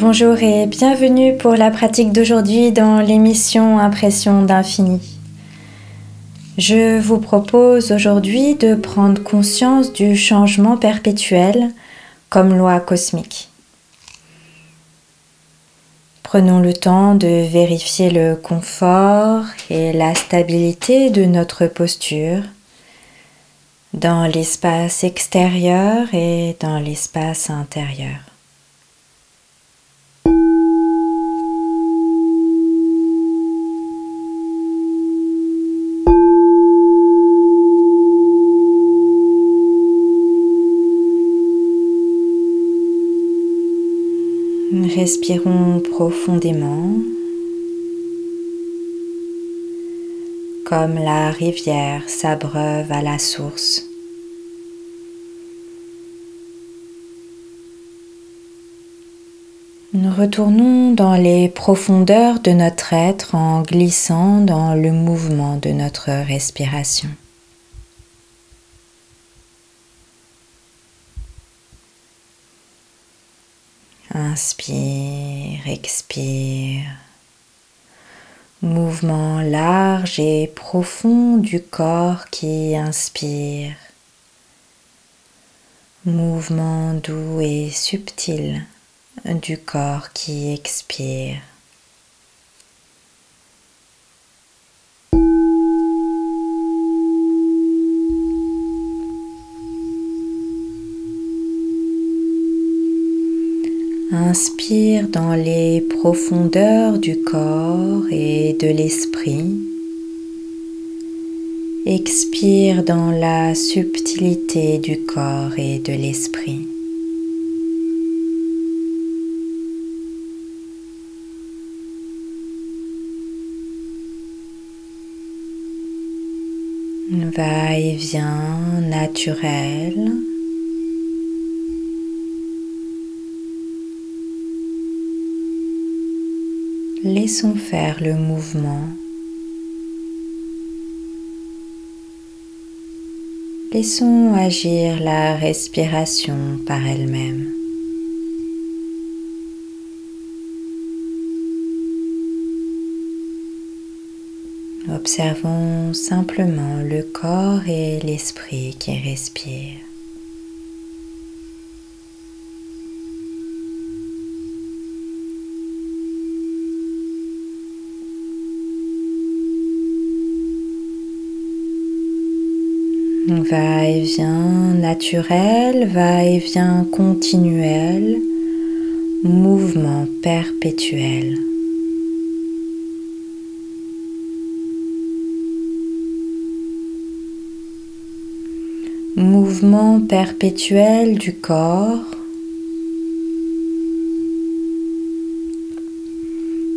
Bonjour et bienvenue pour la pratique d'aujourd'hui dans l'émission Impression d'infini. Je vous propose aujourd'hui de prendre conscience du changement perpétuel comme loi cosmique. Prenons le temps de vérifier le confort et la stabilité de notre posture dans l'espace extérieur et dans l'espace intérieur. Respirons profondément comme la rivière s'abreuve à la source. Nous retournons dans les profondeurs de notre être en glissant dans le mouvement de notre respiration. Inspire, expire. Mouvement large et profond du corps qui inspire. Mouvement doux et subtil du corps qui expire. Inspire dans les profondeurs du corps et de l'esprit. Expire dans la subtilité du corps et de l'esprit. Va-et-vient naturel. Laissons faire le mouvement. Laissons agir la respiration par elle-même. Observons simplement le corps et l'esprit qui respirent. Va-et-vient naturel, va-et-vient continuel, mouvement perpétuel. Mouvement perpétuel du corps.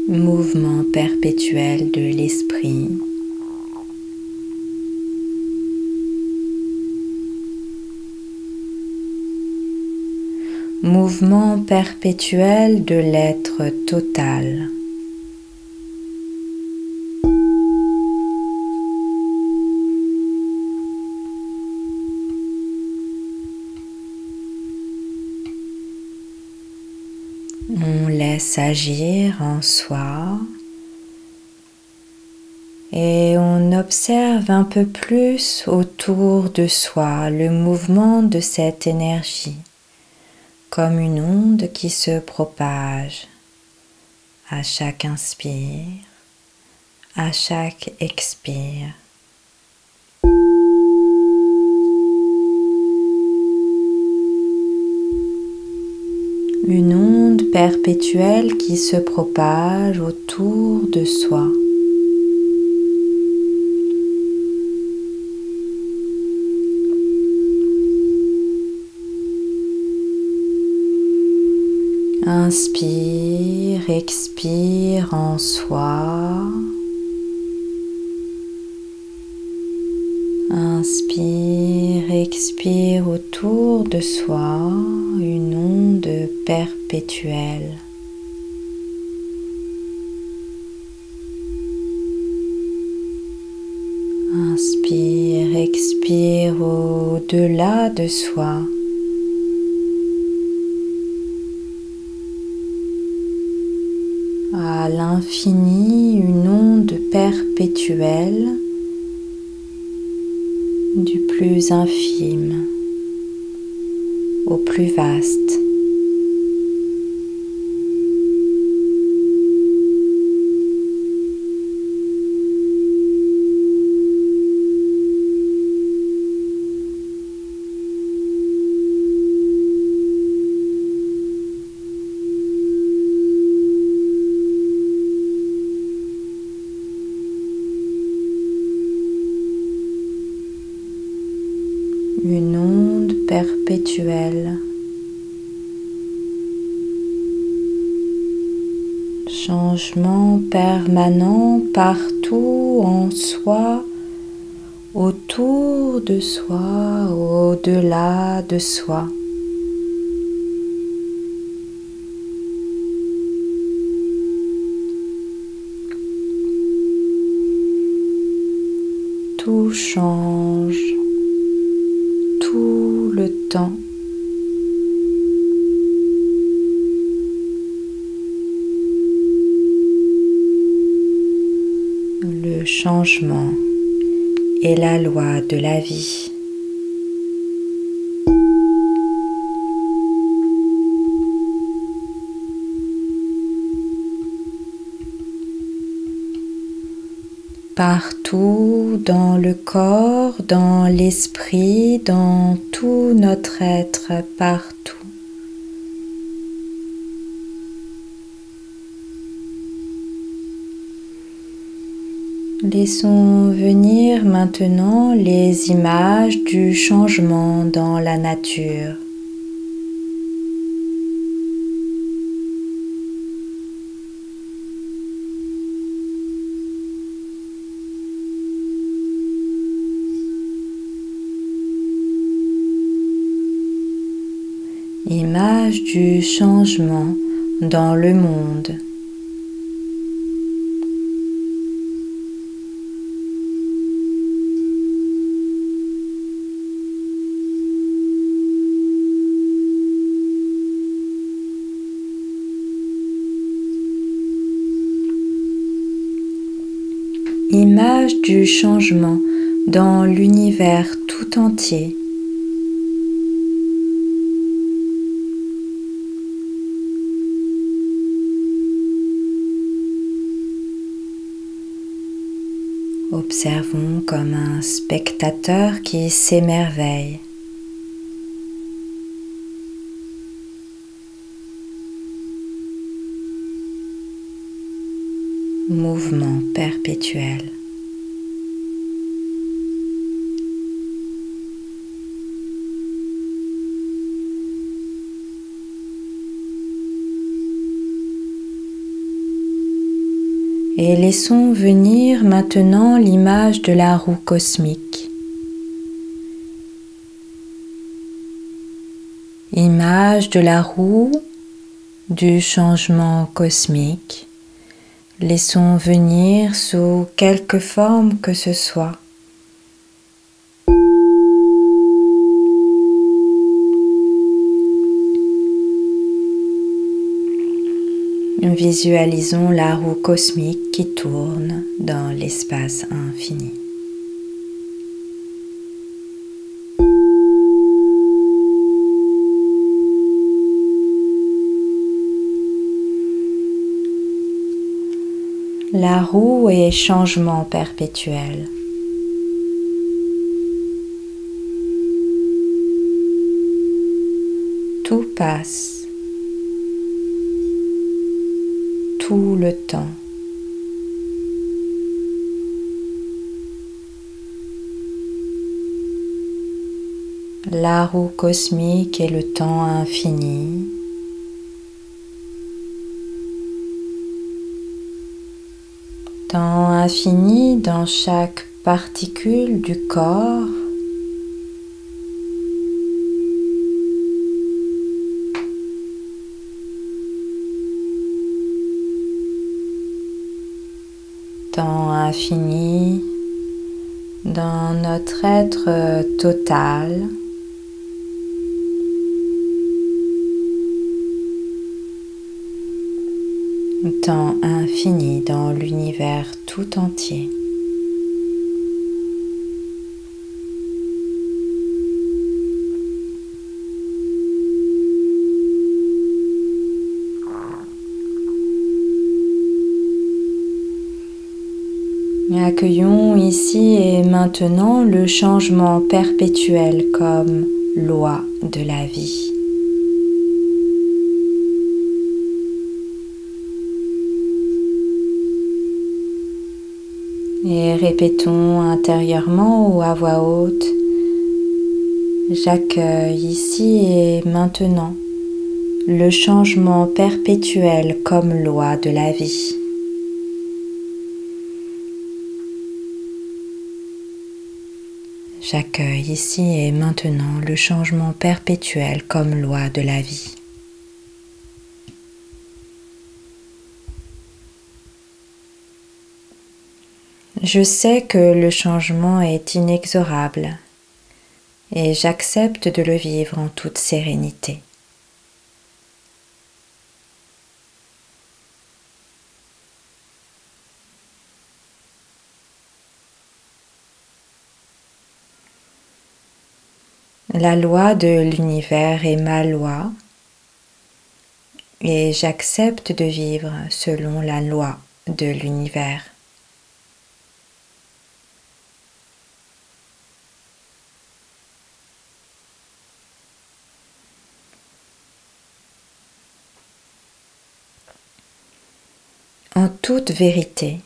Mouvement perpétuel de l'esprit. Mouvement perpétuel de l'être total. On laisse agir en soi et on observe un peu plus autour de soi le mouvement de cette énergie comme une onde qui se propage à chaque inspire, à chaque expire. Une onde perpétuelle qui se propage autour de soi. Inspire, expire en soi. Inspire, expire autour de soi une onde perpétuelle. Inspire, expire au-delà de soi. À l'infini une onde perpétuelle du plus infime au plus vaste. une onde Changement permanent partout en soi, autour de soi, au-delà de soi. Tout change le temps. Changement est la loi de la vie. partout dans le corps, dans l'esprit, dans tout notre être, partout. Laissons venir maintenant les images du changement dans la nature. image du changement dans le monde. Image du changement dans l'univers tout entier. Observons comme un spectateur qui s'émerveille. Mouvement perpétuel. et laissons venir maintenant l'image de la roue cosmique. Image de la roue du changement cosmique. Laissons venir sous quelque forme que ce soit. Visualisons la roue cosmique qui tourne dans l'espace infini. La roue est changement perpétuel. Tout passe. tout le temps. La roue cosmique est le temps infini. Temps infini dans chaque particule du corps. temps infini dans notre être total. Temps infini dans l'univers tout entier. Accueillons ici et maintenant le changement perpétuel comme loi de la vie. Et répétons intérieurement ou à voix haute, j'accueille ici et maintenant le changement perpétuel comme loi de la vie. J'accueille ici et maintenant le changement perpétuel comme loi de la vie. Je sais que le changement est inexorable et j'accepte de le vivre en toute sérénité. La loi de l'univers est ma loi et j'accepte de vivre selon la loi de l'univers. En toute vérité,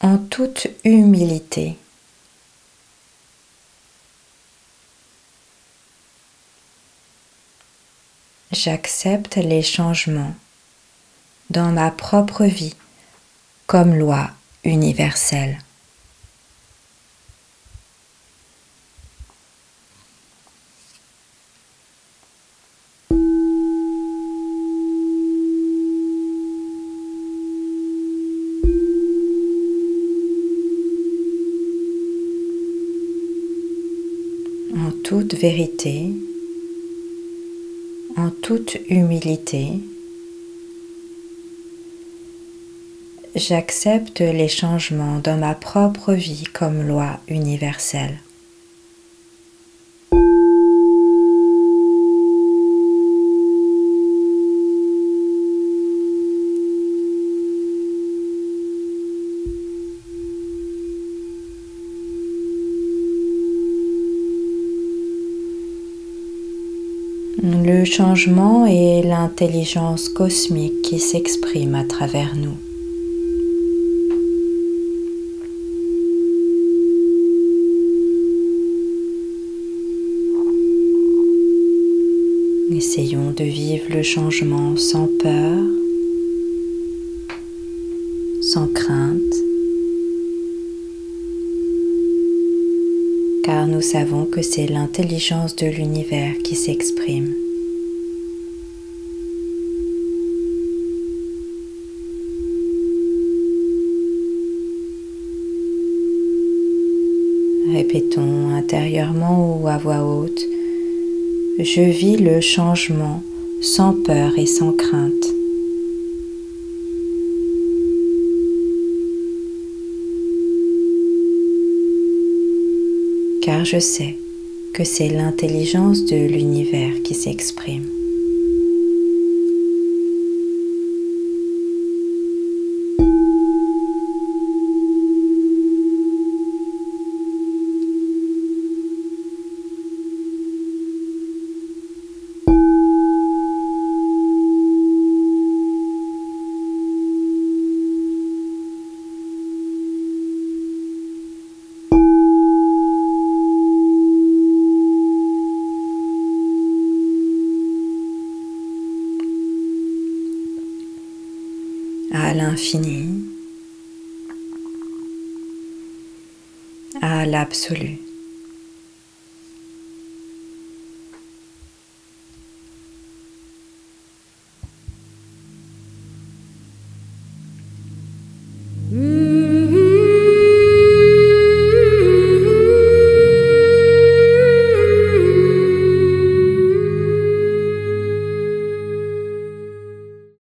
en toute humilité. J'accepte les changements dans ma propre vie comme loi universelle. Toute vérité, en toute humilité, j'accepte les changements dans ma propre vie comme loi universelle. le changement et l'intelligence cosmique qui s'exprime à travers nous. Essayons de vivre le changement sans peur, sans crainte, car nous savons que c'est l'intelligence de l'univers qui s'exprime. Répétons intérieurement ou à voix haute, je vis le changement sans peur et sans crainte. car je sais que c'est l'intelligence de l'univers qui s'exprime. À l'infini, à l'absolu.